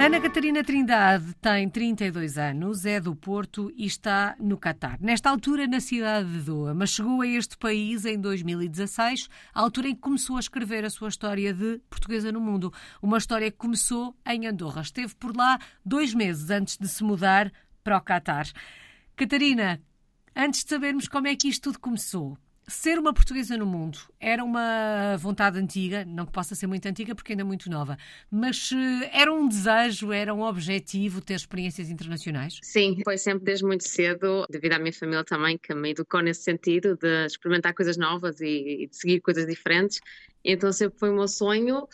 Ana Catarina Trindade tem 32 anos, é do Porto e está no Catar. Nesta altura, na cidade de Doha, mas chegou a este país em 2016, a altura em que começou a escrever a sua história de portuguesa no mundo. Uma história que começou em Andorra. Esteve por lá dois meses antes de se mudar para o Catar. Catarina, antes de sabermos como é que isto tudo começou, ser uma portuguesa no mundo era uma vontade antiga, não que possa ser muito antiga porque ainda é muito nova, mas eh, era um desejo, era um objetivo ter experiências internacionais? Sim, foi sempre desde muito cedo, devido à minha família também, que me educou nesse sentido de experimentar coisas novas e, de seguir coisas diferentes. Então sempre foi o meu sonho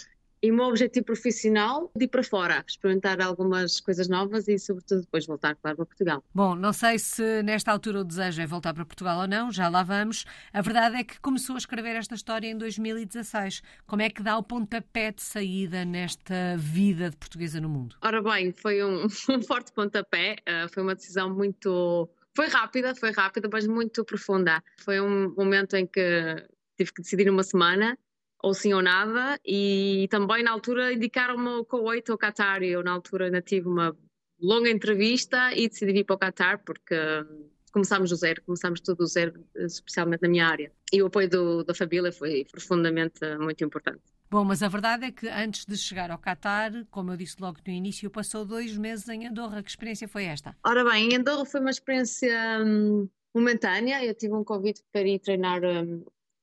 e o meu objetivo profissional de ir para fora, experimentar algumas coisas novas e, sobretudo, depois voltar, claro, para Portugal. Bom, não sei se nesta altura o desejo é voltar para Portugal ou não, já lá vamos. A verdade é que começou a escrever esta história em 2016. Como é que dá o pontapé de saída nesta vida de portuguesa no mundo? Ora bem, foi um, um forte pontapé, uh, foi uma decisão muito. Foi rápida, foi rápida, mas muito profunda. Foi um momento em que tive que decidir uma semana ou sim ou nada, e também na altura indicaram-me o Kuwait ou Qatar, e eu na altura ainda tive uma longa entrevista e decidi vir para o Qatar porque hum, começámos do zero, começámos tudo do zero, especialmente na minha área. E o apoio do, da família foi profundamente muito importante. Bom, mas a verdade é que antes de chegar ao Qatar, como eu disse logo no início, passou dois meses em Andorra. Que experiência foi esta? Ora bem, em Andorra foi uma experiência hum, momentânea. Eu tive um convite para ir treinar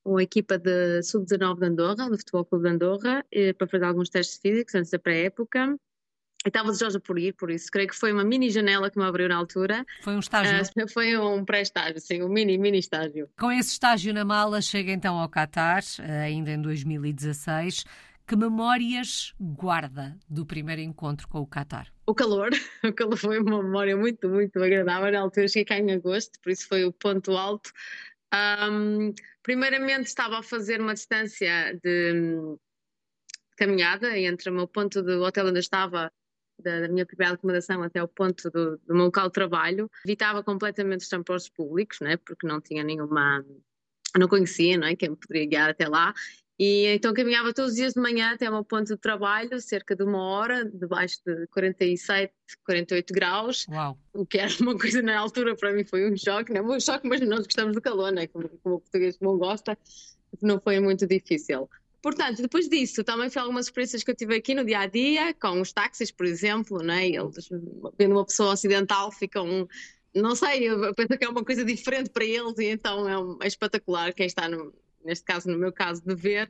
hum, uma equipa de sub-19 de Andorra, do Futebol Clube de Andorra, eh, para fazer alguns testes físicos antes da pré-época. E estava desejosa por ir, por isso creio que foi uma mini janela que me abriu na altura. Foi um estágio? Uh, foi um pré-estágio, sim, um mini, mini estágio. Com esse estágio na mala, chega então ao Qatar, ainda em 2016. Que memórias guarda do primeiro encontro com o Qatar? O calor, o calor foi uma memória muito, muito agradável. Na altura cheguei cá em agosto, por isso foi o ponto alto um, primeiramente estava a fazer uma distância de caminhada entre o meu ponto do hotel onde eu estava, da, minha primeira acomodação até o ponto do, do, meu local de trabalho. Evitava completamente os transportes públicos, né, porque não tinha nenhuma não conhecia, não é? Quem me poderia guiar até lá. E então caminhava todos os dias de manhã até ao meu ponto de trabalho, cerca de uma hora, debaixo de 47, 48 graus. Uau. O que era uma coisa na altura para mim foi um choque, não é um choque, mas nós gostamos do calor, né? como, como o português não gosta, não foi muito difícil. Portanto, depois disso, também foi algumas experiências que eu tive aqui no dia a dia, com os táxis, por exemplo, né? eles, vendo uma pessoa ocidental, ficam não sei, eu penso que é uma coisa diferente para eles e então é, é espetacular quem está no, neste caso, no meu caso, de ver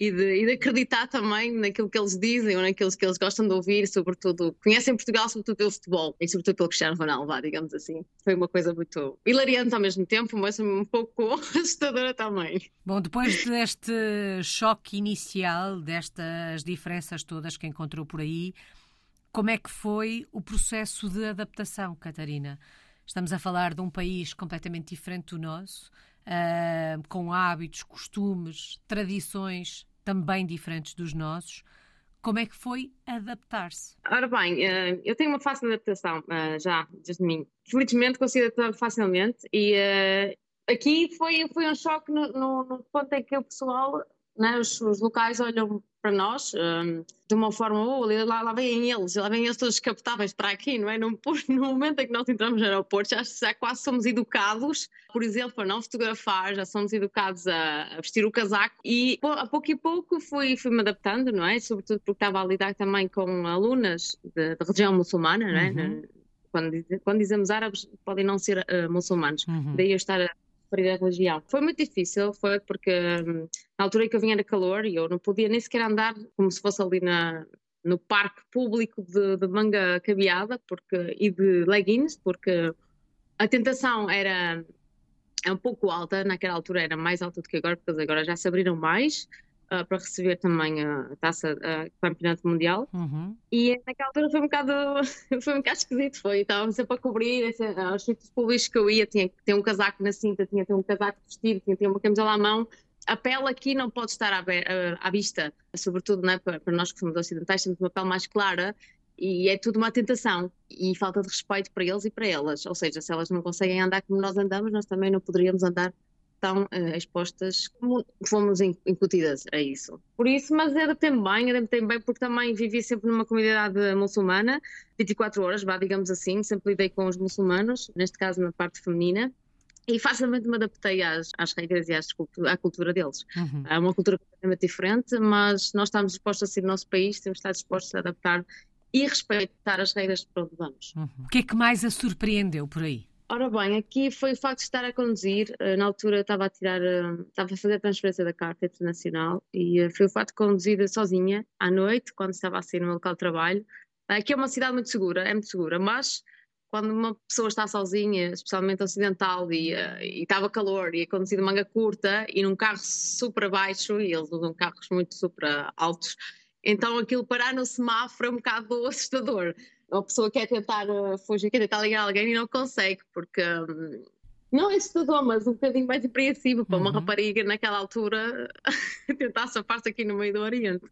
e de, e de, acreditar também naquilo que eles dizem ou naquilo que eles gostam de ouvir, sobretudo, conhecem Portugal sobretudo pelo futebol e sobretudo pelo Cristiano Ronaldo, digamos assim. Foi uma coisa muito hilariante ao mesmo tempo, mas um pouco assustadora também. Bom, depois deste choque inicial, destas diferenças todas que encontrou por aí, como é que foi o processo de adaptação, Catarina? Estamos a falar de um país completamente diferente do nosso, uh, com hábitos, costumes, tradições também diferentes dos nossos. Como é que foi adaptar-se? Ora bem, uh, eu tenho uma fácil adaptação uh, já, desde mim. Felizmente consigo adaptar facilmente e aqui foi, foi um choque no, no, no ponto em que o pessoal né, os, os, locais olham para nós um, de uma forma, oh, lá, lá vêm eles, lá vêm eles todos captáveis para aqui, não é? No, no momento em que nós entramos no aeroporto, já, já quase somos educados, por exemplo, a não fotografar, já somos educados a, a vestir o casaco e a pouco e pouco fui, fui me adaptando, não é? Sobretudo porque estava a lidar também com alunas da religião muçulmana, não é? Uhum. Quando, quando dizemos árabes, podem não ser uh, muçulmanos. Uhum. Daí eu estar a referir à religião. Foi muito difícil, foi porque hum, na altura em que eu vinha era calor e eu não podia nem sequer andar como se fosse ali na, no parque público de, de manga cabeada porque, e de leggings, porque a tentação era é um pouco alta, naquela altura era mais alta do que agora, porque agora já se abriram mais uh, para receber também a taça do campeonato mundial. Uhum. E naquela altura foi um bocado, foi um bocado esquisito. Foi, estávamos sempre a cobrir aos sítios públicos que eu ia, tinha que ter um casaco na cinta, tinha que ter um casaco vestido, tinha que ter uma camisola à mão. A pele aqui não pode estar à, à vista, sobretudo né, para, para nós que somos ocidentais, temos uma pele mais clara e é tudo uma tentação e falta de respeito para eles e para elas. Ou seja, se elas não conseguem andar como nós andamos, nós também não poderíamos andar tão uh, expostas como fomos incutidas a isso. Por isso, mas adaptei-me bem, adaptei-me bem porque também vivi sempre numa comunidade muçulmana, 24 horas, vá, digamos assim, sempre lidei com os muçulmanos, neste caso na parte feminina, e facilmente me adaptei às, às regras e às, à cultura deles. Uhum. É uma cultura completamente diferente, mas nós estamos dispostos a ser nosso país, temos de estar dispostos a adaptar e respeitar as regras para onde vamos. Uhum. O que é que mais a surpreendeu por aí? Ora bem, aqui foi o facto de estar a conduzir. Eh, na altura estava a tirar, eh, estava a fazer a transferência da carta internacional e eh, foi o facto de conduzir sozinha à noite, quando estava a sair no meu local de trabalho. Aqui é uma cidade muito segura, é muito segura, mas quando uma pessoa está sozinha, especialmente ocidental, e, e estava calor e a conduzir de manga curta e num carro super baixo, e eles usam carros muito super altos, então aquilo parar no semáforo é um bocado assustador uma pessoa quer tentar uh, fugir, quer tentar ligar alguém e não consegue, porque um, não é assustador, mas um bocadinho mais apreensivo para uhum. uma rapariga naquela altura tentar safar-se aqui no meio do Oriente.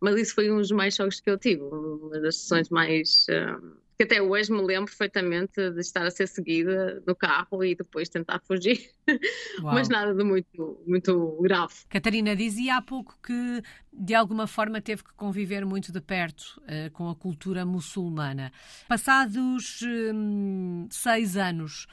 Mas isso foi um dos mais choques que eu tive, uma das sessões mais. Uh, que até hoje me lembro perfeitamente de estar a ser seguida no carro e depois tentar fugir, mas nada de muito, muito grave. Catarina dizia há pouco que de alguma forma teve que conviver muito de perto uh, com a cultura muçulmana. Passados um, seis anos,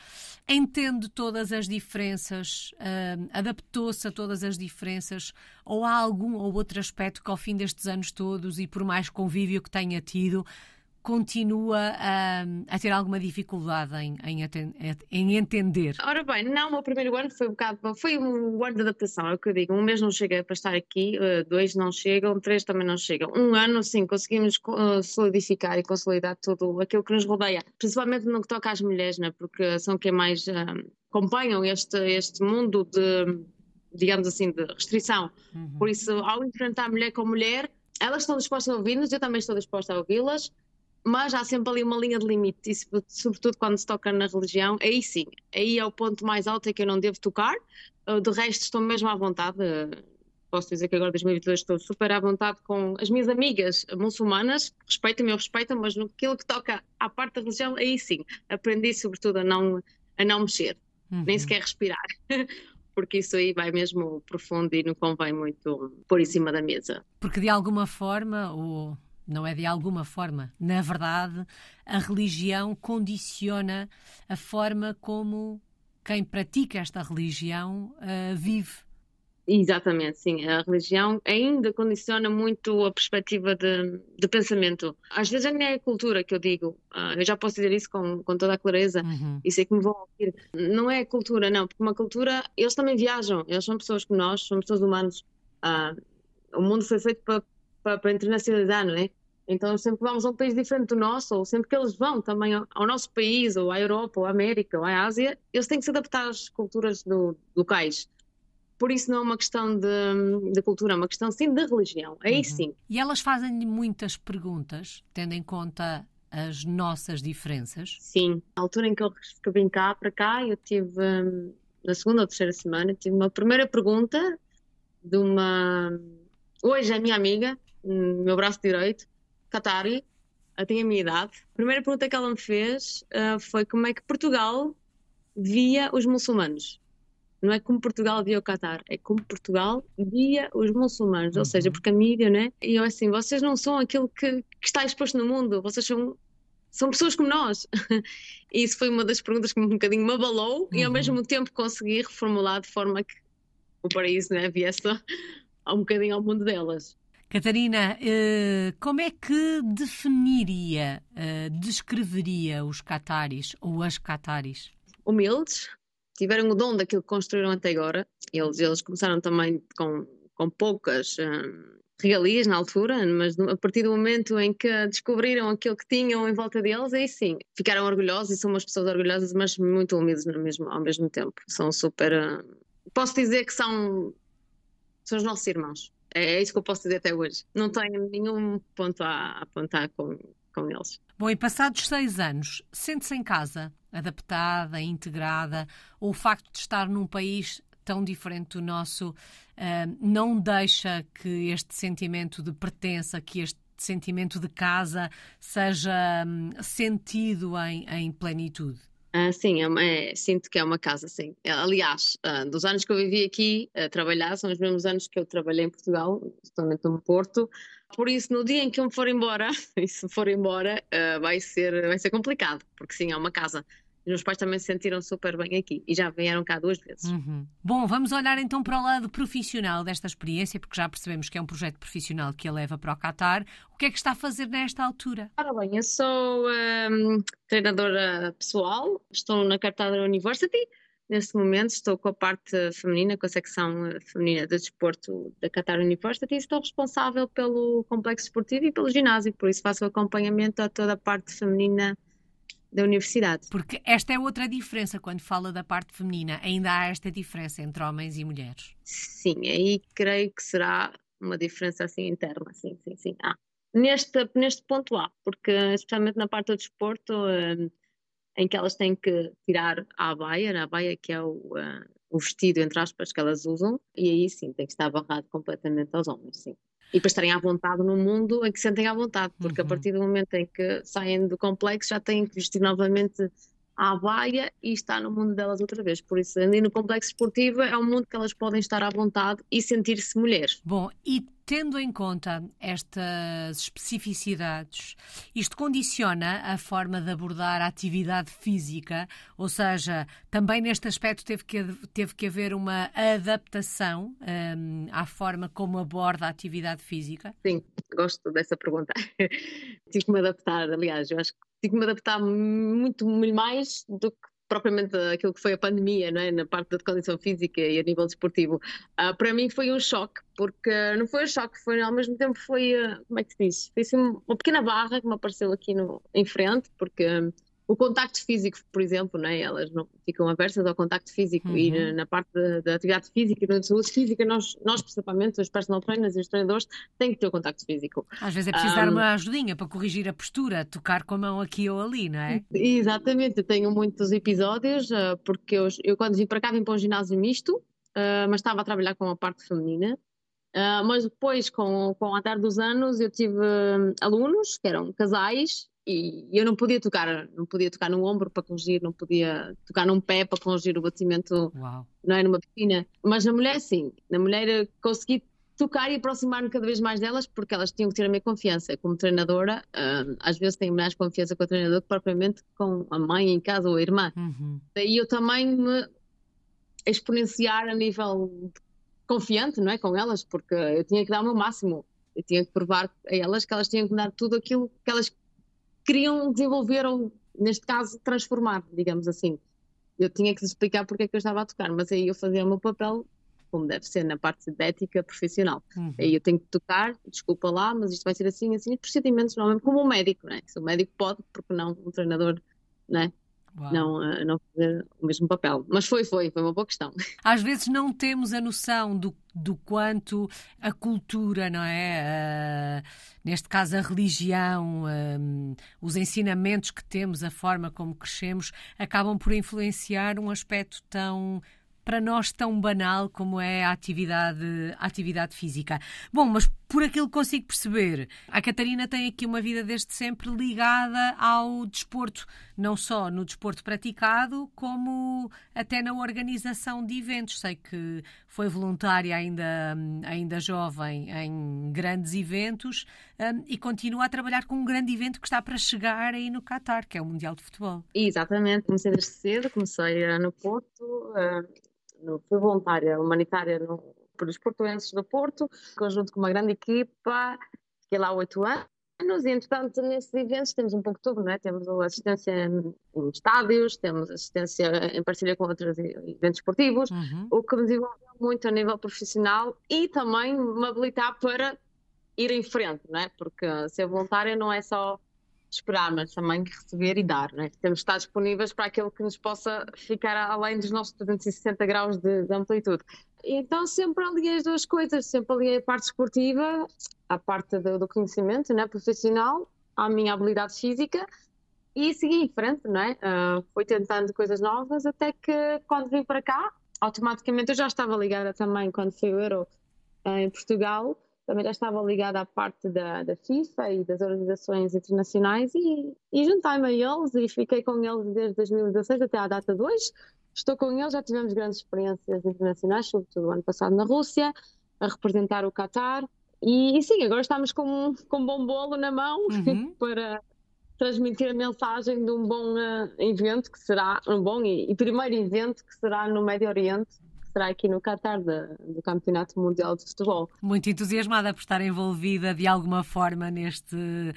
entende todas as diferenças, uh, adaptou-se a todas as diferenças, ou há algum ou outro aspecto que ao fim destes anos todos e por mais convívio que tenha tido, continua a, a, ter alguma dificuldade em, em, em, entender? Ora bem, não, o meu primeiro ano foi um bocado, foi um ano de adaptação, é o que eu digo, um mês não chega para estar aqui, eh, dois não chegam, três também não chegam. Um ano, sim, conseguimos eh, solidificar e consolidar tudo aquilo que nos rodeia, principalmente no que toca às mulheres, né, porque são quem mais um, acompanham este, este mundo de, digamos assim, de restrição. Uhum. Por isso, ao enfrentar mulher com mulher, elas estão dispostas a ouvir-nos, eu também estou disposta a ouvi-las, mas há sempre ali uma linha de limite, e sobretudo quando se toca na religião, aí sim, aí é o ponto mais alto em que eu não devo tocar, de resto estou mesmo à vontade, posso dizer que agora em 2022 estou super à vontade com as minhas amigas muçulmanas, respeitam-me, eu respeito, mas no que toca à parte da religião, aí sim, aprendi sobretudo a não, a não mexer, uhum. nem sequer respirar. porque isso aí vai mesmo profundo e não convém muito pôr em cima da mesa. Porque de alguma forma o não é de alguma forma. Na verdade, a religião condiciona a forma como quem pratica esta religião uh, vive. Exatamente, sim. A religião ainda condiciona muito a perspectiva de, de pensamento. Às vezes a minha cultura que eu digo, uh, eu já posso dizer isso com, com toda a clareza, uhum. e sei que me vão ouvir. Não é a cultura, não, porque uma cultura, eles também viajam, eles são pessoas como nós, são pessoas humanas. Uh, o mundo foi feito para, para, para internacionalizar, não é? Então, sempre vamos a um país diferente do nosso, ou sempre que eles vão também ao nosso país, ou à Europa, ou à América, ou à Ásia, eles têm que se adaptar às culturas do, locais. Por isso não é uma questão de, de, cultura, é uma questão sim de religião. Aí uhum. sim. E elas fazem-lhe muitas perguntas, tendo em conta as nossas diferenças? Sim. Na altura em que eu vim cá para cá, eu tive, hum, na segunda ou terceira semana, tive uma primeira pergunta de uma. Hoje é minha amiga, meu braço direito, Qatari, tem a minha idade. A primeira pergunta que ela me fez uh, foi como é que Portugal via os muçulmanos. Não é como Portugal via o Qatar, é como Portugal via os muçulmanos, ou seja, uhum. porque a mídia, né? E eu assim, vocês não são aquilo que, que está exposto no mundo, vocês são são pessoas como nós. E isso foi uma das perguntas que um bocadinho me abalou uhum. e ao uhum. mesmo tempo consegui reformular de forma que o paraíso né, viesse um bocadinho ao mundo delas. Catarina, eh, como é que definiria, eh, descreveria os cataris ou as cataris? Humildes, tiveram o dom daquilo que construíram até agora. Eles, eles começaram também com, com poucas um, regalias na altura, mas a partir do momento em que descobriram aquilo que tinham em volta deles, aí sim, ficaram orgulhosos e são umas pessoas orgulhosas, mas muito humildes mesmo, ao mesmo tempo. São super. Uh, posso dizer que são, são os nossos irmãos. É, isso que eu posso dizer até hoje. Não tenho nenhum ponto a apontar com, com eles. Bom, e passados seis anos, sente-se em casa, adaptada, integrada, ou o facto de estar num país tão diferente do nosso uh, não deixa que este sentimento de pertença, que este sentimento de casa seja um, sentido em, em plenitude? Uh, sim, é, é, sinto que é uma casa, sim. Aliás, uh, dos anos que eu vivi aqui a trabalhar, são os mesmos anos que eu trabalhei em Portugal, justamente no Porto. Por isso, no dia em que eu me for embora, e se for embora, uh, vai, ser, vai ser complicado, porque sim, é uma casa. Os meus pais também se sentiram super bem aqui e já vieram cá duas vezes. Uhum. Bom, vamos olhar então para o lado profissional desta experiência, porque já percebemos que é um projeto profissional que a leva para o Qatar. O que é que está a fazer nesta altura? Ora bem, eu sou um, treinadora pessoal, estou na Qatar University. Neste momento estou com a parte feminina, com a secção feminina de desporto da Qatar University e estou responsável pelo complexo esportivo e pelo ginásio, por isso faço o acompanhamento a toda a parte feminina da universidade. Porque esta é outra diferença quando fala da parte feminina. Ainda há esta diferença entre homens e mulheres. Sim, aí creio que será uma diferença assim interna, sim, sim, sim. Ah, neste, neste ponto há, porque especialmente na parte do desporto, um, em que elas têm que tirar a abaia, a abaia que é o, uh, o vestido, entre aspas, que elas usam, e aí sim, tem que estar barrado completamente aos homens, sim e para estarem à vontade no mundo em que se sentem à vontade, porque uhum. a partir do momento em que saem do complexo já têm que vestir novamente à baia e estar no mundo delas outra vez. Por isso, ali no complexo esportivo é um mundo que elas podem estar à vontade e sentir-se mulheres. Bom, e tendo em conta estas especificidades, isto condiciona a forma de abordar a atividade física, ou seja, também neste aspecto teve que, teve que haver uma adaptação um, à forma como aborda a atividade física? Sim, gosto dessa pergunta. Tive que me adaptar, aliás, eu acho que tive que me adaptar muito mais do que propriamente aquilo que foi a pandemia, não é? na parte da condição física e a nível desportivo. Uh, para mim foi um choque, porque não foi um choque, foi ao mesmo tempo foi, uh, como é que se diz? Foi assim, uma pequena barra que me apareceu aqui no, em frente, porque o contacto físico, por exemplo, né, elas não ficam aversas ao contacto físico uhum. e na parte da, atividade física e da saúde física, nós, nós principalmente, os personal trainers e os treinadores, têm que ter o contacto físico. Às vezes é preciso um, dar uma ajudinha para corrigir a postura, tocar com a mão aqui ou ali, não é? Exatamente, eu tenho muitos episódios, uh, porque eu, eu, quando vim para cá vim para um ginásio misto, uh, mas estava a trabalhar com a parte feminina, Uh, mas depois, com, com o andar dos anos, eu tive uh, alunos que eram casais e eu não podia tocar, não podia tocar num ombro para corrigir, não podia tocar num pé para corrigir o batimento, Uau. não é numa piscina. Mas na mulher sim, na mulher consegui tocar e aproximar-me cada vez mais delas porque elas tinham que ter a minha confiança como treinadora. Uh, às vezes tenho mais confiança com a treinadora que propriamente com a mãe em casa ou a irmã. Uhum. Daí eu também me exponenciar a nível confiante, não é, com elas, porque eu tinha que dar o meu máximo. Eu tinha que provar a elas que elas tinham que dar tudo aquilo que elas queriam desenvolver ou, neste caso, transformar, digamos assim. Eu tinha que explicar porque é que eu estava a tocar, mas aí eu fazia o meu papel como deve ser na parte de ética profissional. Uhum. Aí eu tenho que tocar, desculpa lá, mas isto vai ser assim, assim, procedimentos normalmente como um médico, né? Se o médico pode, porque não um treinador, né? Não, eh, não fazer o mesmo papel. Mas foi, foi, foi uma boa questão. Às vezes não temos a noção do, do quanto a cultura, não é? Uh, neste caso, a religião, uh, os ensinamentos que temos, a forma como crescemos, acabam por influenciar um aspecto tão para nós tão banal como é a atividade, a atividade física. Bom, mas por aquilo que consigo perceber, a Catarina tem aqui uma vida desde sempre ligada ao desporto, não só no desporto praticado, como até na organização de eventos. Sei que foi voluntária ainda, ainda jovem em grandes eventos um, e continua a trabalhar com um grande evento que está para chegar aí no Qatar, que é o Mundial de Futebol. Exatamente, comecei desde cedo, comecei uh, no Porto. No, fui voluntária humanitária no, para os portuenses do Porto, conjunto com uma grande equipa, fiquei lá oito anos e, entretanto, nesses eventos temos um pouco de tudo, não é? Temos assistência em estádios, temos assistência em parceria com outros eventos esportivos, uhum. o que me desenvolveu muito a nível profissional e também me habilitar para ir em frente, não é? Porque ser voluntária não é só esperar, mas também receber e dar. Né? Temos de estar disponíveis para aquilo que nos possa ficar além dos nossos 360 graus de, de amplitude. Então sempre aliei as duas coisas, sempre aliei a parte esportiva, a parte do, do conhecimento né, profissional, à minha habilidade física e segui em frente, não é? Uh, fui tentando coisas novas até que quando vim para cá, automaticamente eu já estava ligada também quando foi o Euro uh, em Portugal, também já estava ligada à parte da, da FIFA e das organizações internacionais e, e juntei-me a eles e fiquei com eles desde 2016 até à data de hoje. Estou com eles, já tivemos grandes experiências internacionais, sobretudo o ano passado na Rússia, a representar o Qatar. E, e sim, agora estamos com, com um bom bolo na mão uhum. para transmitir a mensagem de um bom uh, evento que será um bom e, e, primeiro evento que será no Médio Oriente, será aqui no Qatar do Campeonato Mundial de Futebol. Muito entusiasmada por estar envolvida de alguma forma neste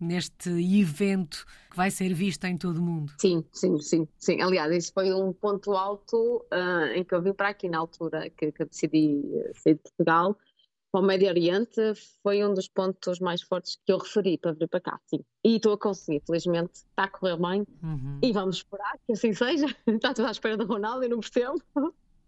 neste evento que vai ser visto em todo o mundo. Sim, sim, sim, sim. Aliás, isso foi um ponto alto uh, em que eu vim para aqui na altura que, que eu decidi sair de Portugal para o Médio Oriente foi um dos pontos mais fortes que eu referi para vir para cá, sim. E estou a conseguir, felizmente está a correr bem uhum. e vamos esperar que assim seja. Está tudo à espera do Ronaldo, eu não percebo.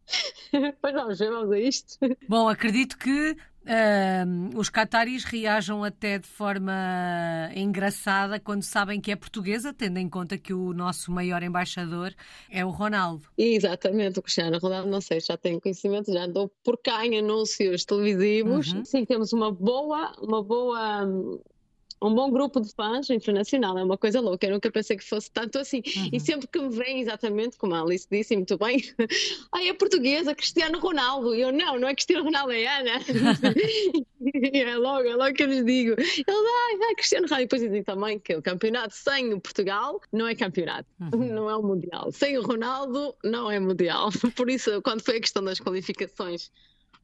pois vamos ver, vamos a isto. Bom, acredito que Uh, os cataris reajam até de forma engraçada quando sabem que é portuguesa, tendo em conta que o nosso maior embaixador é o Ronaldo. Exatamente, o Cristiano Ronaldo, não sei, já tenho conhecimento, já andou por cá em anúncios televisivos. Uhum. Sim, temos uma boa, uma boa um bom grupo de fãs internacional, é uma coisa louca, eu nunca pensei que fosse tanto assim. Uhum. E sempre que me vem exatamente, como a Alice disse muito bem, ai, é portuguesa, Cristiano Ronaldo. E eu, não, não é Cristiano Ronaldo, é Ana. é logo, é logo que eu lhes digo. Ele, ai, ai, Cristiano Ronaldo. E depois dizem também que o campeonato sem o Portugal não é campeonato, uhum. não é o Mundial. Sem o Ronaldo, não é Mundial. Por isso, quando foi a questão das qualificações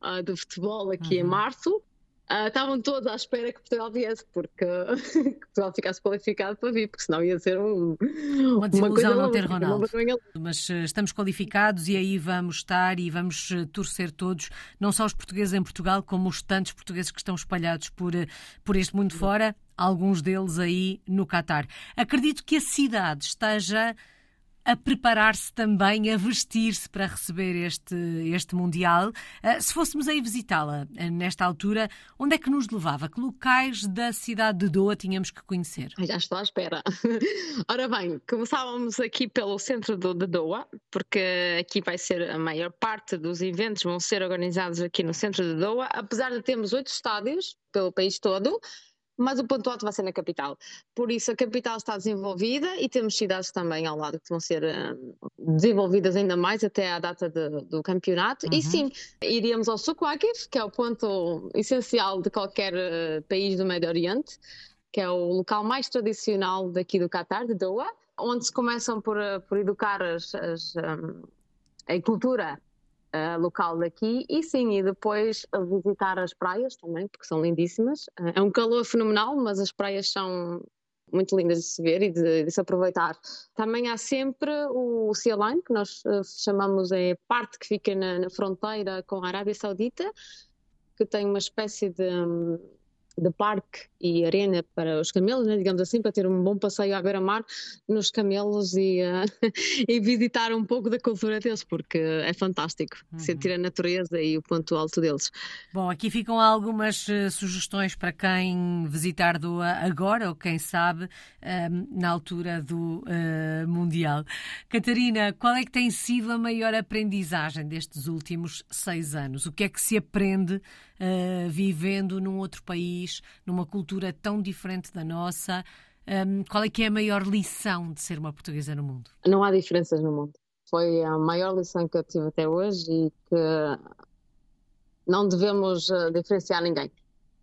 uh, do futebol aqui uhum. em março, Uh, estavam todos à espera que Portugal viesse, porque que Portugal ficasse qualificado para vir, porque senão ia ser um, uma desilusão não ter Ronaldo. Mas uh, estamos qualificados e aí vamos estar e vamos uh, torcer todos, não só os portugueses em Portugal, como os tantos portugueses que estão espalhados por, por este mundo fora, alguns deles aí no Catar. Acredito que a cidade esteja a preparar-se também, a vestir-se para receber este, este Mundial. Uh, se fôssemos aí visitá-la uh, nesta altura, onde é que nos levava? Que locais da cidade de Doha tínhamos que conhecer? Já estou à espera. Ora bem, começávamos aqui pelo centro de Doha, porque aqui vai ser a maior parte dos eventos vão ser organizados aqui no centro de Doha, apesar de termos oito estádios pelo país todo mas o ponto alto vai ser na capital. Por isso a capital está desenvolvida e temos cidades também ao lado que vão ser um, desenvolvidas ainda mais até à data de, do campeonato. Uhum. E sim, iríamos ao Souk que é o ponto essencial de qualquer uh, país do Médio Oriente, que é o local mais tradicional daqui do Qatar, de Doha, onde se começam por, uh, por educar as, as um, a cultura uh, local daqui e sim, e depois visitar as praias também, porque são lindíssimas. Uh, é um calor fenomenal, mas as praias são muito lindas de se ver e de, de se aproveitar. Também há sempre o Sea Line, que nós uh, chamamos é parte que fica na, na, fronteira com a Arábia Saudita, que tem uma espécie de. Um, de parque e arena para os camelos, né, digamos assim, para ter um bom passeio à beira-mar nos camelos e, uh, e visitar um pouco da cultura deles, porque é fantástico uhum. sentir a natureza e o ponto alto deles. Bom, aqui ficam algumas uh, sugestões para quem visitar Doa agora ou quem sabe uh, na altura do uh, Mundial. Catarina, qual é que tem sido a maior aprendizagem destes últimos seis anos? O que é que se aprende vivendo num outro país, numa cultura tão diferente da nossa. Um, qual é que é a maior lição de ser uma portuguesa no mundo? Não há diferenças no mundo. Foi a maior lição que eu tive até hoje e que não devemos uh, diferenciar ninguém.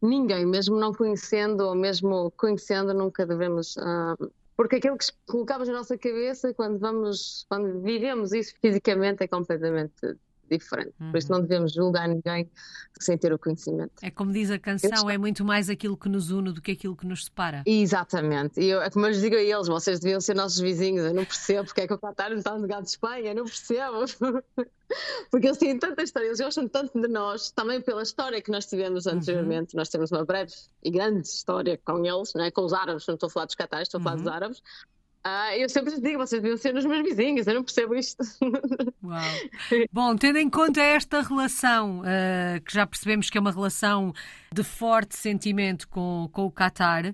Ninguém, mesmo não conhecendo ou mesmo conhecendo, nunca devemos. Uh, porque aquilo que colocamos na nossa cabeça quando vamos, quando vivemos isso fisicamente é completamente diferente. Uhum. Por isso não devemos julgar ninguém sem ter o conhecimento. É como diz a canção, é muito mais aquilo que nos une do que aquilo que nos separa. Exatamente. E eu, é como eu lhes digo a eles, vocês deviam ser nossos vizinhos. Eu não percebo porque é que o Qatar não está no lugar de Espanha, eu não percebo. porque eles têm tanta história, eles gostam tanto de nós, também pela história que nós tivemos uhum. anteriormente. Uhum. Nós temos uma breve e grande história com eles, né? com os árabes, não estou a falar dos Qatares, estou a falar dos uhum. árabes. Ah, eu sempre digo, vocês deviam ser os meus vizinhos, eu não percebo isto. Uau. Bom, tendo em conta esta relação, uh, que já percebemos que é uma relação de forte sentimento com, com o Qatar,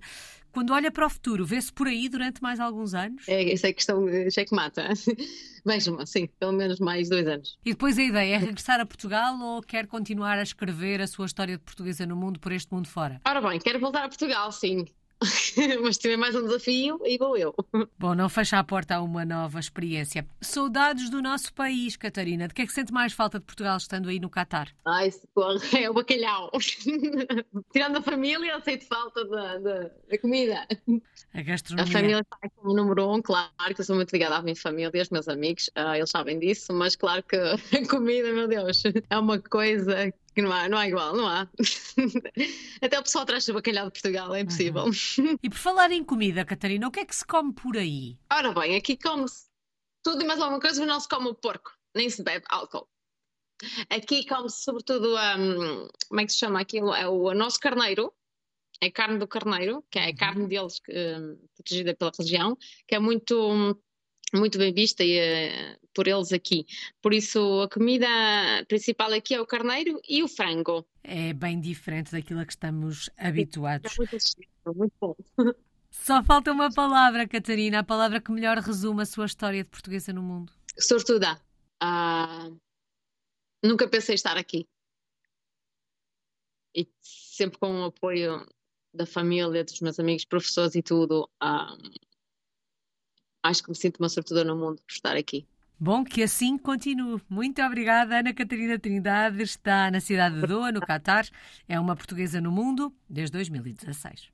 Quando olha para o futuro, vê-se por aí durante mais alguns anos? É, essa é a questão é que mata. Vejo-me, sim, pelo menos mais dois anos. E depois a ideia é regressar a Portugal ou quer continuar a escrever a sua história de portuguesa no mundo por este mundo fora? Ora bem, quero voltar a Portugal, sim. mas tiver mais um desafio e vou eu. Bom, não fecha a porta a uma nova experiência. Saudades do nosso país, Catarina. De que é que sente mais falta de Portugal estando aí no Catar? Ai, é o bacalhau. Tirando a família, eu sinto falta da, da, da, comida. A gastronomia. A família está como número um, claro que eu sou muito ligada à minha família, aos meus amigos, uh, eles sabem disso, mas claro que a comida, meu Deus, é uma coisa que não há, não há igual, não há. Até o pessoal traz o bacalhau de Portugal, é impossível. Uhum. E por falar em comida, Catarina, o que é que se come por aí? Ora bem, aqui come-se tudo e mais alguma coisa, mas não se come o porco, nem se bebe álcool. Aqui come-se sobretudo, um, como é que se chama aquilo? É o nosso carneiro, é carne do carneiro, que é a uhum. carne deles um, protegida pela região, que é muito muito bem vista e, uh, por eles aqui. Por isso, a comida principal aqui é o carneiro e o frango. É bem diferente daquilo a que estamos habituados. É muito, muito bom. Só falta uma palavra, Catarina, a palavra que melhor resume a sua história de portuguesa no mundo. Sortuda. Uh, nunca pensei estar aqui. E sempre com o apoio da família, dos meus amigos, professores e tudo. Uh, acho que me sinto uma sortuda no mundo por estar aqui. Bom, que assim continue. Muito obrigada, Ana Catarina Trindade. Está na cidade de Doha, no Catar. É uma portuguesa no mundo desde 2016.